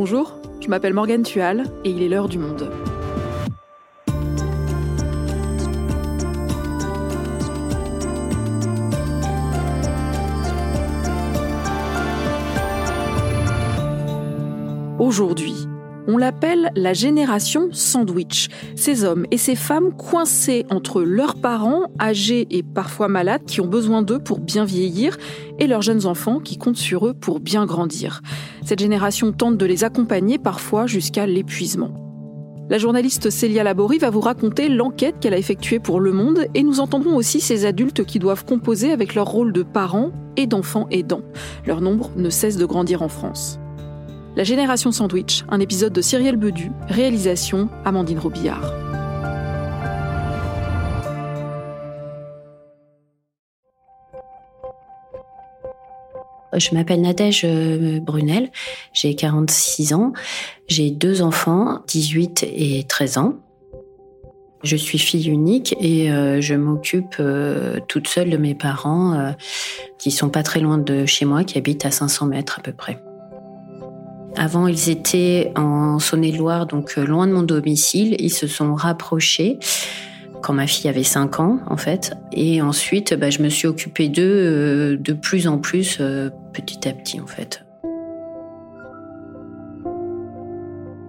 Bonjour, je m'appelle Morgane Tual et il est l'heure du monde. Aujourd'hui, on l'appelle la génération sandwich. Ces hommes et ces femmes coincés entre leurs parents, âgés et parfois malades, qui ont besoin d'eux pour bien vieillir, et leurs jeunes enfants qui comptent sur eux pour bien grandir. Cette génération tente de les accompagner parfois jusqu'à l'épuisement. La journaliste Célia Laborie va vous raconter l'enquête qu'elle a effectuée pour Le Monde et nous entendrons aussi ces adultes qui doivent composer avec leur rôle de parents et d'enfants aidants. Leur nombre ne cesse de grandir en France. La Génération Sandwich, un épisode de Cyrielle Bedu, réalisation Amandine Robillard. Je m'appelle Nadège euh, Brunel, j'ai 46 ans, j'ai deux enfants, 18 et 13 ans. Je suis fille unique et euh, je m'occupe euh, toute seule de mes parents qui sont pas très loin de chez moi, qui habitent à 500 mètres à peu près. Avant, ils étaient en Saône-et-Loire, donc euh, loin de mon domicile. Ils se sont rapprochés quand ma fille avait 5 ans, en fait. Et ensuite, bah, je me suis occupée d'eux euh, de plus en plus, euh, petit à petit, en fait.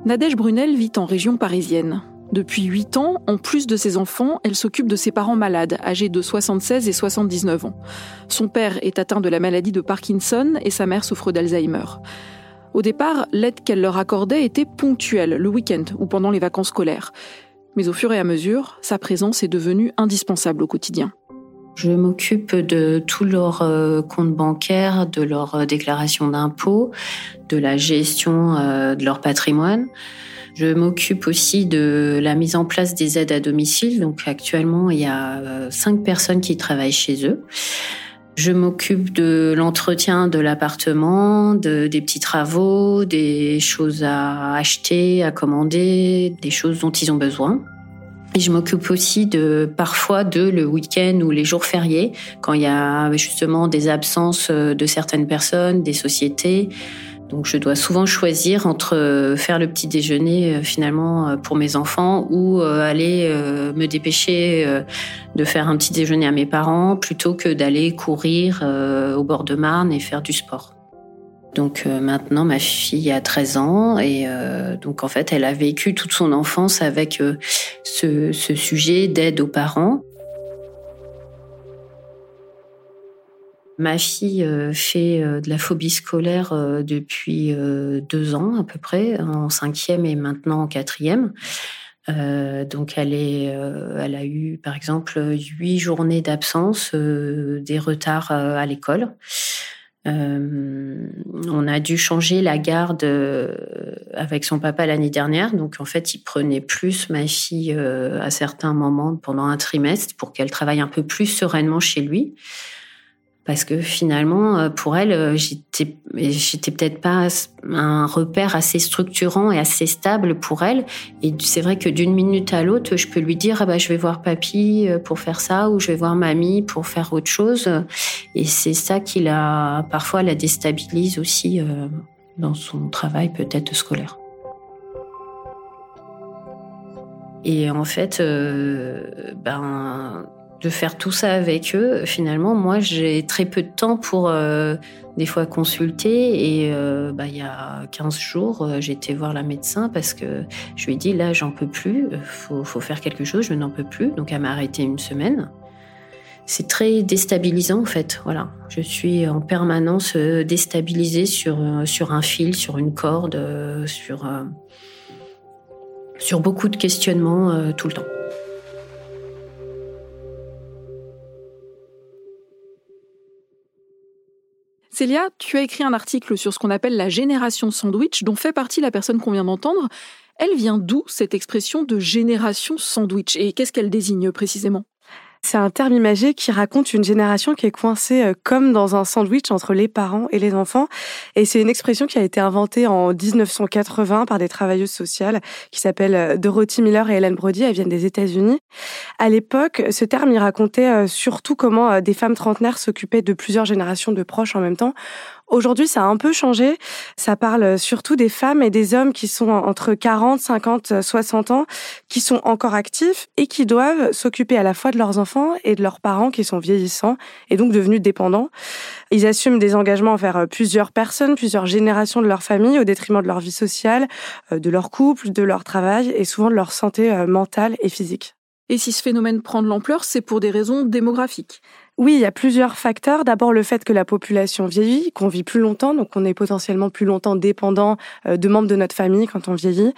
Nadège Brunel vit en région parisienne. Depuis 8 ans, en plus de ses enfants, elle s'occupe de ses parents malades, âgés de 76 et 79 ans. Son père est atteint de la maladie de Parkinson et sa mère souffre d'Alzheimer. Au départ, l'aide qu'elle leur accordait était ponctuelle, le week-end ou pendant les vacances scolaires. Mais au fur et à mesure, sa présence est devenue indispensable au quotidien. Je m'occupe de tous leurs euh, comptes bancaires, de leurs euh, déclarations d'impôts, de la gestion euh, de leur patrimoine. Je m'occupe aussi de la mise en place des aides à domicile. Donc actuellement, il y a cinq personnes qui travaillent chez eux. Je m'occupe de l'entretien de l'appartement, de, des petits travaux, des choses à acheter, à commander, des choses dont ils ont besoin. Et je m'occupe aussi de parfois de le week-end ou les jours fériés, quand il y a justement des absences de certaines personnes, des sociétés. Donc je dois souvent choisir entre euh, faire le petit déjeuner euh, finalement euh, pour mes enfants ou aller me dépêcher de faire un petit déjeuner à mes parents plutôt que d'aller courir au bord de Marne et faire du sport. Donc maintenant, ma fille a 13 ans et donc en fait, elle a vécu toute son enfance avec ce, ce sujet d'aide aux parents. Ma fille euh, fait euh, de la phobie scolaire euh, depuis deux ans à peu près, en cinquième et maintenant en quatrième. donc elle est, elle a eu par exemple huit journées d'absence, des retards à l'école. on a dû changer la garde avec son papa l'année dernière, donc en fait il prenait plus ma fille à certains moments pendant un trimestre pour qu'elle travaille un peu plus sereinement chez lui parce que finalement, euh, pour elle, euh, j'étais, j'étais peut-être pas un repère assez structurant et assez stable pour elle. Et c'est vrai que d'une minute à l'autre, je peux lui dire, ah bah, je vais voir papy euh, pour faire ça, ou je vais voir mamie pour faire autre chose. Et c'est ça qui la, parfois, la déstabilise aussi dans son travail peut-être scolaire. Et en fait, ben, de faire tout ça avec eux, finalement, moi, j'ai très peu de temps pour euh, des fois consulter. Et euh, bah, il y a 15 jours, euh, j'ai été voir la médecin parce que je lui ai dit, là, j'en peux plus, faut, faut faire quelque chose, je n'en peux plus. Donc, elle m'a arrêté une semaine. C'est très déstabilisant, en fait. Voilà. Je suis en permanence déstabilisée sur, sur un fil, sur une corde, sur, sur beaucoup de questionnements tout le temps. Célia, tu as écrit un article sur ce qu'on appelle la génération sandwich, dont fait partie la personne qu'on vient d'entendre. Elle vient d'où cette expression de génération sandwich? Et qu'est-ce qu'elle désigne précisément? C'est un terme imagé qui raconte une génération qui est coincée euh, comme dans un sandwich entre les parents et les enfants. Et c'est une expression qui a été inventée en 1980 par des travailleuses sociales qui s'appellent euh, Dorothy Miller et Helen Brody. Elles viennent des États-Unis. À l'époque, ce terme, il racontait euh, surtout comment des femmes trentenaires s'occupaient de plusieurs générations de proches en même temps Aujourd'hui, ça a un peu changé. Ça parle surtout des femmes et des hommes qui sont entre 40, 50, 60 ans, qui sont encore actifs et qui doivent s'occuper à la fois de leurs enfants et de leurs parents qui sont vieillissants et donc devenus dépendants. Ils assument des engagements envers plusieurs personnes, plusieurs générations de leur famille au détriment de leur vie sociale, euh, de leur couple, de leur travail et souvent de leur santé euh, mentale et physique. Et si ce phénomène prend de l'ampleur, c'est pour des raisons démographiques. Oui, il y a plusieurs facteurs. D'abord le fait que la population vieillit, qu'on vit plus longtemps, donc on est potentiellement plus longtemps dépendant euh, de membres de notre famille quand on vieillit.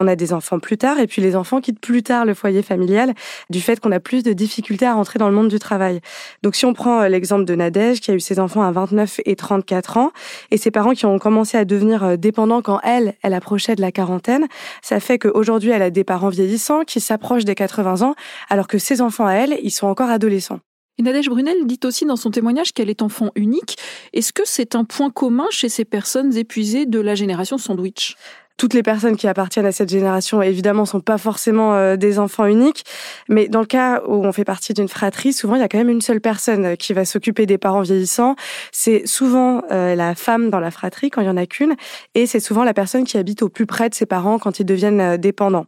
On a des enfants plus tard, et puis les enfants quittent plus tard le foyer familial du fait qu'on a plus de difficultés à rentrer dans le monde du travail. Donc si on prend euh, l'exemple de Nadège, qui a eu ses enfants à 29 et 34 ans, et ses parents qui ont commencé à devenir euh, dépendants quand elle, elle approchait de la quarantaine, ça fait qu'aujourd'hui elle a des parents vieillissants qui s'approchent des 80 ans, alors que ses enfants à elle, ils sont encore adolescents. Et Brunel dit aussi dans son témoignage qu'elle est enfant unique. Est-ce que c'est un point commun chez ces personnes épuisées de la génération sandwich? Toutes les personnes qui appartiennent à cette génération, évidemment, sont pas forcément euh, des enfants uniques. Mais dans le cas où on fait partie d'une fratrie, souvent, il y a quand même une seule personne qui va s'occuper des parents vieillissants. C'est souvent euh, la femme dans la fratrie quand il y en a qu'une. Et c'est souvent la personne qui habite au plus près de ses parents quand ils deviennent euh, dépendants.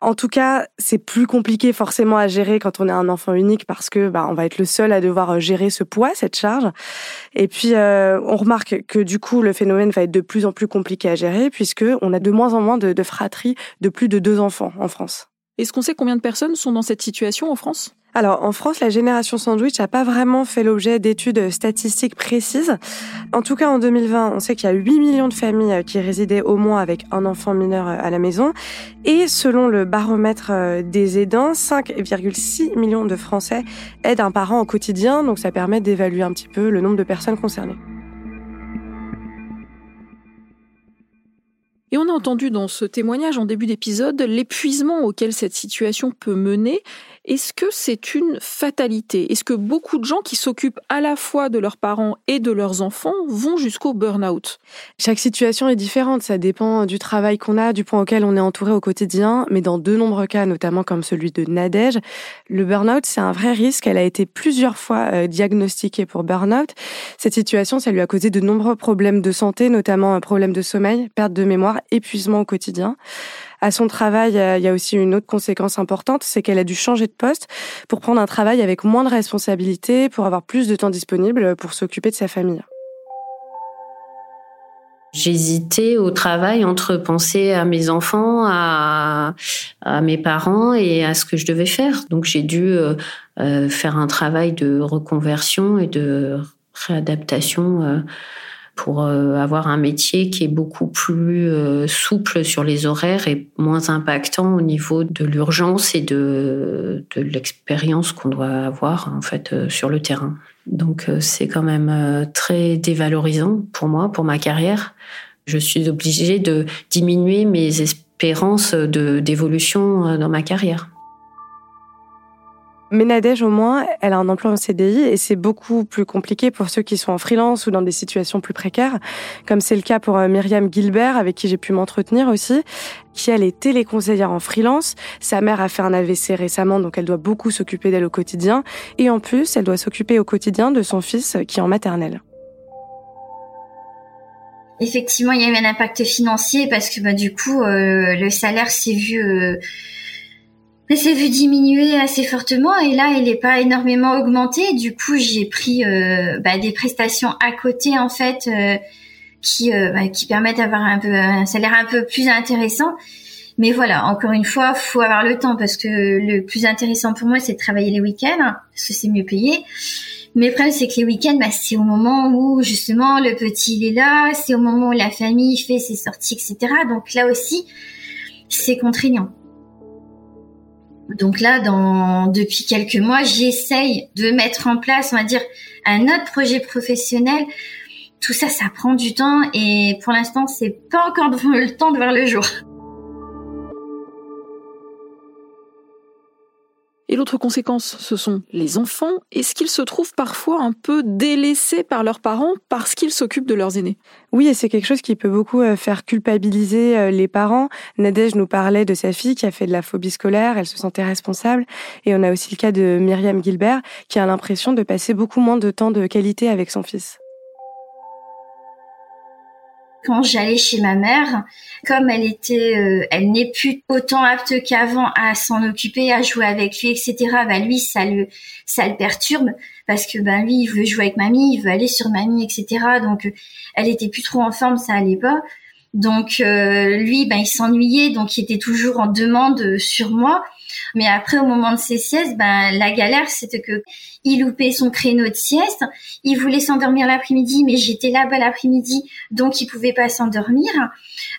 En tout cas, c'est plus compliqué forcément à gérer quand on est un enfant unique parce que bah, on va être le seul à devoir euh, gérer ce poids, cette charge. Et puis euh, on remarque que du coup le phénomène va être de plus en plus compliqué à gérer puisque on a de moins en moins de, de fratries de plus de deux enfants en France. Est-ce qu'on sait combien de personnes sont dans cette situation en France? Alors, en France, la génération sandwich n'a pas vraiment fait l'objet d'études statistiques précises. En tout cas, en 2020, on sait qu'il y a 8 millions de familles qui résidaient au moins avec un enfant mineur euh, à la maison. Et selon le baromètre euh, des aidants, 5,6 millions de Français aident un parent au quotidien. Donc, ça permet d'évaluer un petit peu le nombre de personnes concernées. Et on a entendu dans ce témoignage en début d'épisode l'épuisement auquel cette situation peut mener est-ce que c'est une fatalité? Est-ce que beaucoup de gens qui s'occupent à la fois de leurs parents et de leurs enfants vont jusqu'au burn-out? Chaque situation est différente, ça dépend du travail qu'on a, du point auquel on est entouré au quotidien, mais dans de nombreux cas, notamment comme celui de Nadège, le burn-out, c'est un vrai risque. Elle a été plusieurs fois euh, diagnostiquée pour burn-out. Cette situation, ça lui a causé de nombreux problèmes de santé, notamment un problème de sommeil, perte de mémoire, épuisement au quotidien. À son travail, il y a aussi une autre conséquence importante, c'est qu'elle a dû changer de poste pour prendre un travail avec moins de responsabilités, pour avoir plus de temps disponible pour s'occuper de sa famille. J'hésitais au travail entre penser à mes enfants, à, mes parents et à ce que je devais faire. Donc j'ai dû euh, euh, faire un travail de reconversion et de réadaptation. Euh, pour euh, avoir un métier qui est beaucoup plus euh, souple sur les horaires et moins impactant au niveau de l'urgence et de, de l'expérience qu'on doit avoir en fait euh, sur le terrain. Donc c'est quand même très dévalorisant pour moi, pour ma carrière. Je suis obligée de diminuer mes espérances d'évolution dans ma carrière. Mais Nadège, au moins, elle a un emploi en CDI et c'est beaucoup plus compliqué pour ceux qui sont en freelance ou dans des situations plus précaires, comme c'est le cas pour euh, Myriam Gilbert, avec qui j'ai pu m'entretenir aussi, qui elle est téléconseillère en freelance. Sa mère a fait un AVC récemment, donc elle doit beaucoup s'occuper d'elle au quotidien. Et en plus, elle doit s'occuper au quotidien de son fils qui est en maternelle. Effectivement, il y a eu un impact financier parce que bah, du coup, euh, le salaire s'est vu... Euh mais s'est vu diminuer assez fortement et là, il n'est pas énormément augmenté. Du coup, j'ai pris euh, bah, des prestations à côté en fait euh, qui euh, bah, qui permettent d'avoir un peu un salaire un peu plus intéressant. Mais voilà, encore une fois, faut avoir le temps parce que le plus intéressant pour moi, c'est de travailler les week-ends parce que c'est mieux payé. Mais le problème, c'est que les week-ends, bah, c'est au moment où justement le petit il est là, c'est au moment où la famille fait ses sorties, etc. Donc là aussi, c'est contraignant. Donc là, dans, depuis quelques mois, j'essaye de mettre en place, on va dire, un autre projet professionnel. Tout ça, ça prend du temps et pour l'instant, c'est pas encore le temps de voir le jour. Et l'autre conséquence, ce sont les enfants. Est-ce qu'ils se trouvent parfois un peu délaissés par leurs parents parce qu'ils s'occupent de leurs aînés? Oui, et c'est quelque chose qui peut beaucoup euh, faire culpabiliser euh, les parents. Nadège nous parlait de sa fille qui a fait de la phobie scolaire, elle se sentait responsable. Et on a aussi le cas de Myriam Gilbert qui a l'impression de passer beaucoup moins de temps de qualité avec son fils. Quand j'allais chez ma mère, comme elle était, euh, elle n'est plus autant apte qu'avant à s'en occuper, à jouer avec lui, etc. Bah lui, ça le, ça le perturbe parce que ben lui, il veut jouer avec mamie, il veut aller sur mamie, etc. Donc, elle était plus trop en forme, ça allait pas. Donc euh, lui, ben il s'ennuyait, donc il était toujours en demande sur moi. Mais après, au moment de ses siestes, ben la galère, c'était que il loupait son créneau de sieste. Il voulait s'endormir l'après-midi, mais j'étais là-bas l'après-midi, donc il pouvait pas s'endormir.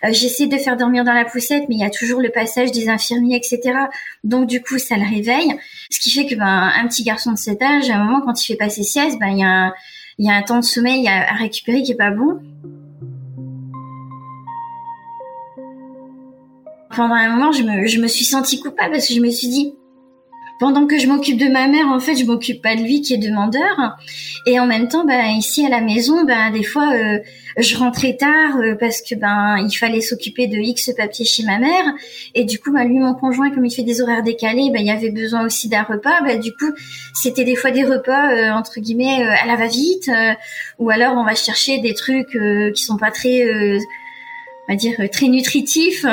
Euh, J'essaie de faire dormir dans la poussette, mais il y a toujours le passage des infirmiers, etc. Donc du coup, ça le réveille. Ce qui fait que ben un petit garçon de cet âge, à un moment, quand il fait pas ses siestes, ben il y a un, il y a un temps de sommeil à récupérer qui est pas bon. Pendant un moment, je me, je me suis sentie coupable parce que je me suis dit, pendant que je m'occupe de ma mère, en fait, je m'occupe pas de lui qui est demandeur. Et en même temps, ben ici à la maison, ben des fois, euh, je rentrais tard euh, parce que ben il fallait s'occuper de X papier chez ma mère. Et du coup, ben lui, mon conjoint, comme il fait des horaires décalés, ben il y avait besoin aussi d'un repas. Ben du coup, c'était des fois des repas euh, entre guillemets à la va-vite, ou alors on va chercher des trucs qui sont pas très on va dire très nutritif,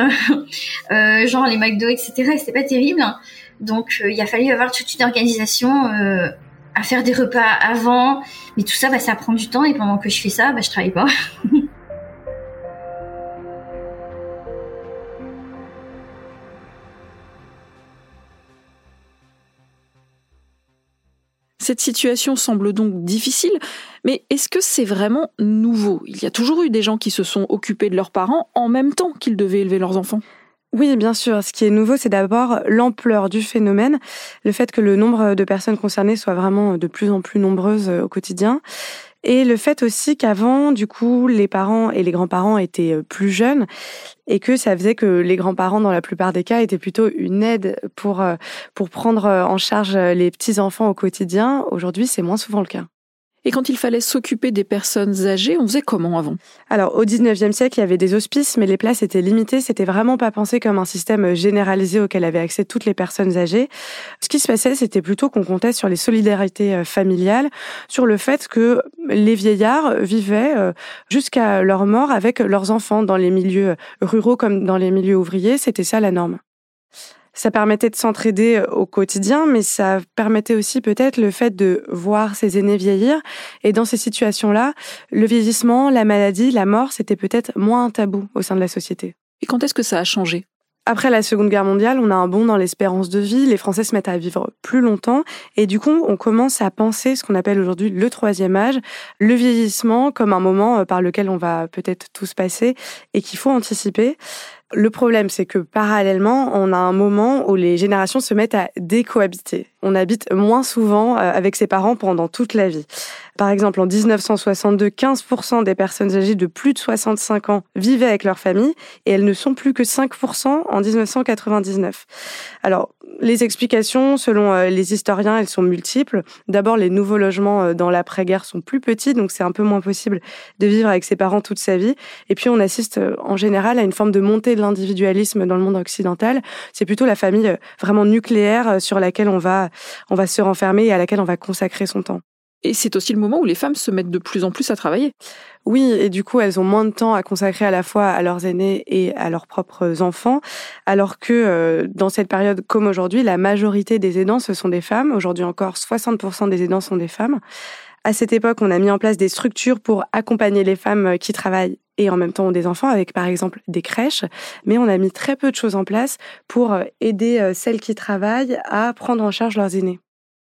euh, genre les McDo, etc. C'était pas terrible. Donc euh, il a fallu avoir toute une organisation euh, à faire des repas avant. Mais tout ça, bah, ça prend du temps et pendant que je fais ça, bah, je travaille pas. Cette situation semble donc difficile, mais est-ce que c'est vraiment nouveau? Il y a toujours eu des gens qui se sont occupés de leurs parents en même temps qu'ils devaient élever leurs enfants. Oui, bien sûr. Ce qui est nouveau, c'est d'abord l'ampleur du phénomène, le fait que le nombre de personnes concernées soit vraiment de plus en plus nombreuses au quotidien. Et le fait aussi qu'avant, du coup, les parents et les grands-parents étaient euh, plus jeunes et que ça faisait que les grands-parents, dans la plupart des cas, étaient plutôt une aide pour, euh, pour prendre euh, en charge les petits-enfants au quotidien. Aujourd'hui, c'est moins souvent le cas. Et quand il fallait s'occuper des personnes âgées, on faisait comment avant? Alors, au 19e siècle, il y avait des hospices, mais les places étaient limitées. C'était vraiment pas pensé comme un système généralisé auquel avaient accès toutes les personnes âgées. Ce qui se passait, c'était plutôt qu'on comptait sur les solidarités euh, familiales, sur le fait que les vieillards vivaient euh, jusqu'à leur mort avec leurs enfants dans les milieux ruraux comme dans les milieux ouvriers. C'était ça la norme ça permettait de s'entraider euh, au quotidien, mais ça permettait aussi peut-être le fait de voir ses aînés vieillir. Et dans ces situations-là, le vieillissement, la maladie, la mort, c'était peut-être moins un tabou au sein de la société. Et quand est-ce que ça a changé? Après la Seconde Guerre mondiale, on a un bond dans l'espérance de vie, les Français se mettent à vivre plus longtemps et du coup, on commence à penser ce qu'on appelle aujourd'hui le troisième âge, le vieillissement comme un moment euh, par lequel on va peut-être tous passer et qu'il faut anticiper. Le problème, c'est que parallèlement, on a un moment où les générations se mettent à décohabiter. On habite moins souvent euh, avec ses parents pendant toute la vie. Par exemple, en 1962, 15% des personnes âgées de plus de 65 ans vivaient avec leur famille et elles ne sont plus que 5% en 1999. Alors, les explications, selon euh, les historiens, elles sont multiples. D'abord, les nouveaux logements euh, dans l'après-guerre sont plus petits, donc c'est un peu moins possible de vivre avec ses parents toute sa vie. Et puis, on assiste en général à une forme de montée de l'individualisme dans le monde occidental. C'est plutôt la famille vraiment nucléaire sur laquelle on va, on va se renfermer et à laquelle on va consacrer son temps. Et c'est aussi le moment où les femmes se mettent de plus en plus à travailler. Oui, et du coup, elles ont moins de temps à consacrer à la fois à leurs aînés et à leurs propres enfants, alors que euh, dans cette période comme aujourd'hui, la majorité des aidants, ce sont des femmes. Aujourd'hui encore, 60% des aidants sont des femmes. À cette époque, on a mis en place des structures pour accompagner les femmes qui travaillent et en même temps ont des enfants, avec par exemple des crèches, mais on a mis très peu de choses en place pour euh, aider euh, celles qui travaillent à prendre en charge leurs aînés.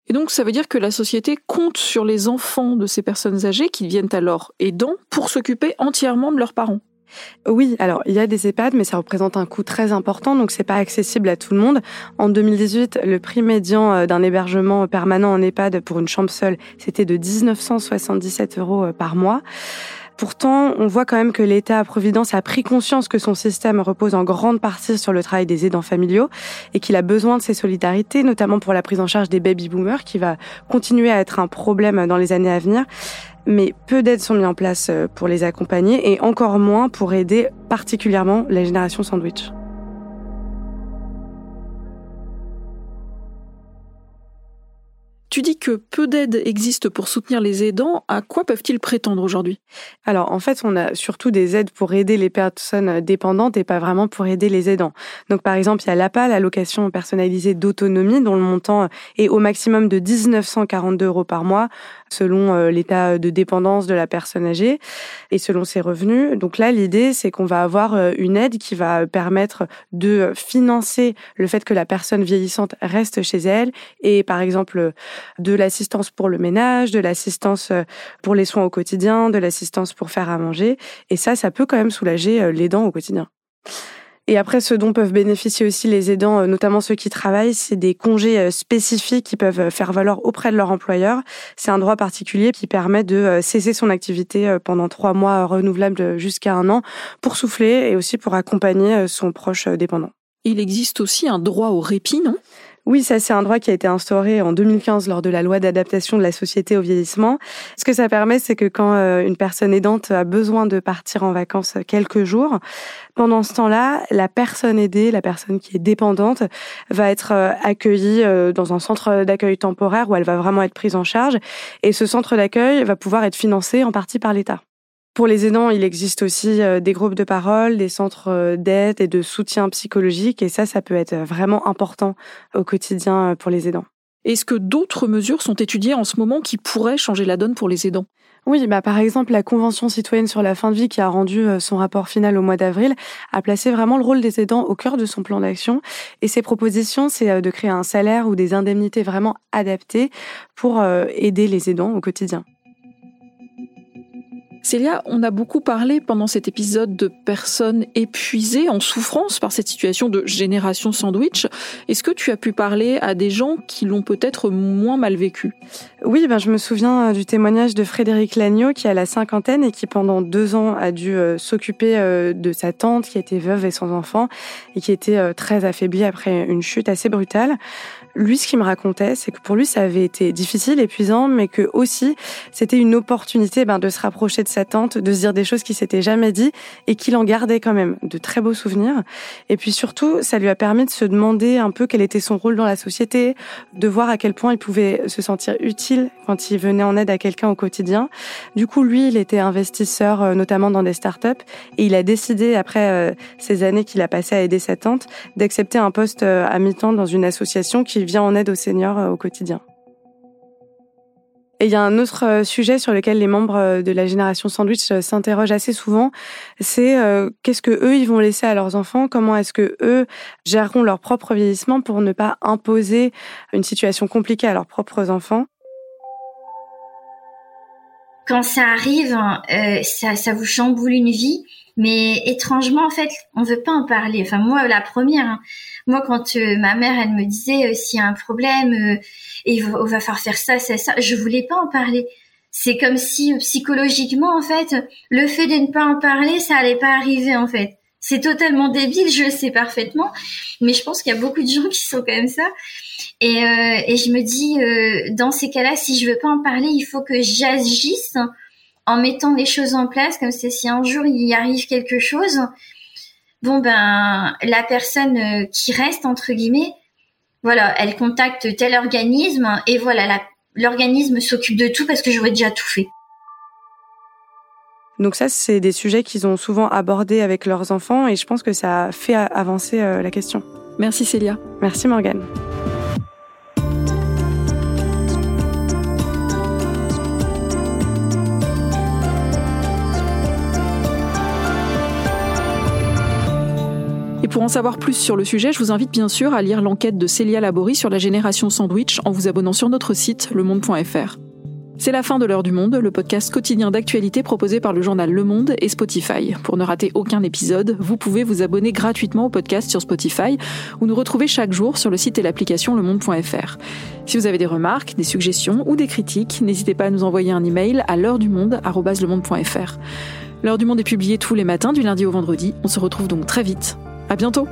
Et donc, ça veut dire que la société compte sur les enfants de ces personnes âgées qui deviennent alors aidants pour s'occuper entièrement de leurs parents. Oui, alors il y a des EHPAD, mais ça représente un coût très important, donc c'est pas accessible à tout le monde. En 2018, le prix médian euh, d'un hébergement permanent en EHPAD pour une chambre seule, c'était de 1977 euros par mois. Pourtant, on voit quand même que l'État-providence a pris conscience que son système repose en grande partie sur le travail des aidants familiaux et qu'il a besoin de ces solidarités, notamment pour la prise en charge des baby-boomers, qui va continuer à être un problème dans les années à venir. Mais peu d'aides sont mises en place euh, pour les accompagner et encore moins pour aider particulièrement la génération sandwich. Tu dis que peu d'aides existent pour soutenir les aidants. À quoi peuvent-ils prétendre aujourd'hui? Alors, en fait, on a surtout des aides pour aider les personnes dépendantes et pas vraiment pour aider les aidants. Donc, par exemple, il y a l'APA, l'allocation personnalisée d'autonomie, dont le montant est au maximum de 1942 euros par mois, selon euh, l'état de dépendance de la personne âgée et selon ses revenus. Donc là, l'idée, c'est qu'on va avoir euh, une aide qui va permettre de financer le fait que la personne vieillissante reste chez elle et, par exemple, de l'assistance pour le ménage, de l'assistance euh, pour les soins au quotidien, de l'assistance pour faire à manger. Et ça, ça peut quand même soulager euh, les au quotidien. Et après, ce dont peuvent bénéficier aussi les aidants, euh, notamment ceux qui travaillent, c'est des congés spécifiques qui peuvent faire valoir auprès de leur employeur. C'est un droit particulier qui permet de cesser son activité pendant trois mois renouvelables jusqu'à un an pour souffler et aussi pour accompagner son proche dépendant. Il existe aussi un droit au répit, non? Oui, ça c'est un droit qui a été instauré en 2015 lors de la loi d'adaptation de la société au vieillissement. Ce que ça permet, c'est que quand euh, une personne aidante a besoin de partir en vacances quelques jours, pendant ce temps-là, la personne aidée, la personne qui est dépendante, va être euh, accueillie euh, dans un centre d'accueil temporaire où elle va vraiment être prise en charge. Et ce centre d'accueil va pouvoir être financé en partie par l'État. Pour les aidants, il existe aussi euh, des groupes de parole, des centres euh, d'aide et de soutien psychologique. Et ça, ça peut être vraiment important au quotidien euh, pour les aidants. Est-ce que d'autres mesures sont étudiées en ce moment qui pourraient changer la donne pour les aidants? Oui, bah par exemple, la Convention citoyenne sur la fin de vie qui a rendu son rapport final au mois d'avril a placé vraiment le rôle des aidants au cœur de son plan d'action. Et ses propositions, c'est de créer un salaire ou des indemnités vraiment adaptées pour aider les aidants au quotidien. Célia, on a beaucoup parlé pendant cet épisode de personnes épuisées, en souffrance par cette situation de génération sandwich. Est-ce que tu as pu parler à des gens qui l'ont peut-être moins mal vécu? Oui, ben je me souviens euh, du témoignage de Frédéric Lagneau qui a la cinquantaine et qui pendant deux ans a dû euh, s'occuper euh, de sa tante qui était veuve et sans enfant et qui était très affaiblie après une chute assez brutale. Lui, ce qu'il me racontait, c'est que pour lui, ça avait été difficile, épuisant, mais que aussi, c'était une opportunité ben, de se rapprocher de sa tante, de se dire des choses qu'il s'était jamais dit et qu'il en gardait quand même de très beaux souvenirs. Et puis surtout, ça lui a permis de se demander un peu quel était son rôle dans la société, de voir à quel point il pouvait se sentir utile quand il venait en aide à quelqu'un au quotidien. Du coup, lui, il était investisseur, euh, notamment dans des startups, et il a décidé, après euh, ces années qu'il a passées à aider sa tante, d'accepter un poste euh, à mi-temps dans une association qui vient en aide aux seniors au quotidien. Et il y a un autre euh, sujet sur lequel les membres euh, de la génération sandwich euh, s'interrogent assez souvent, c'est qu'est-ce que eux ils vont laisser à leurs enfants, comment est-ce que eux géreront leur propre vieillissement pour ne pas imposer une situation compliquée à leurs propres enfants? Quand ça arrive, hein, ça vous chamboule une vie, mais étrangement en fait, on veut pas en parler. Enfin moi la première, hein. moi quand ma mère elle me disait s'il y a un problème et on va faire faire ça, ça, ça. Je voulais pas en parler. C'est comme si psychologiquement, en fait, le fait de ne pas en parler, ça allait pas arriver, en fait. C'est totalement débile, je le sais parfaitement, mais je pense qu'il y a beaucoup de gens qui sont comme ça. Et, euh, et je me dis, euh, dans ces cas-là, si je veux pas en parler, il faut que j'agisse en mettant les choses en place, comme c'est si un jour il y arrive quelque chose, bon ben la personne euh, qui reste entre guillemets, voilà, elle contacte tel organisme et voilà, l'organisme s'occupe de tout parce que j'aurais déjà tout fait. Donc ça, c'est des sujets qu'ils ont souvent abordés avec leurs enfants et je pense que ça a fait avancer euh, la question. Merci Célia. Merci Morgane. Pour en savoir plus sur le sujet, je vous invite bien sûr à lire l'enquête de Célia Laborie sur la génération sandwich en vous abonnant sur notre site lemonde.fr. C'est la fin de l'heure du monde, le podcast quotidien d'actualité proposé par le journal Le Monde et Spotify. Pour ne rater aucun épisode, vous pouvez vous abonner gratuitement au podcast sur Spotify ou nous retrouver chaque jour sur le site et l'application lemonde.fr. Si vous avez des remarques, des suggestions ou des critiques, n'hésitez pas à nous envoyer un email à l'heure du monde. L'heure du monde est publiée tous les matins du lundi au vendredi. On se retrouve donc très vite. À bientôt!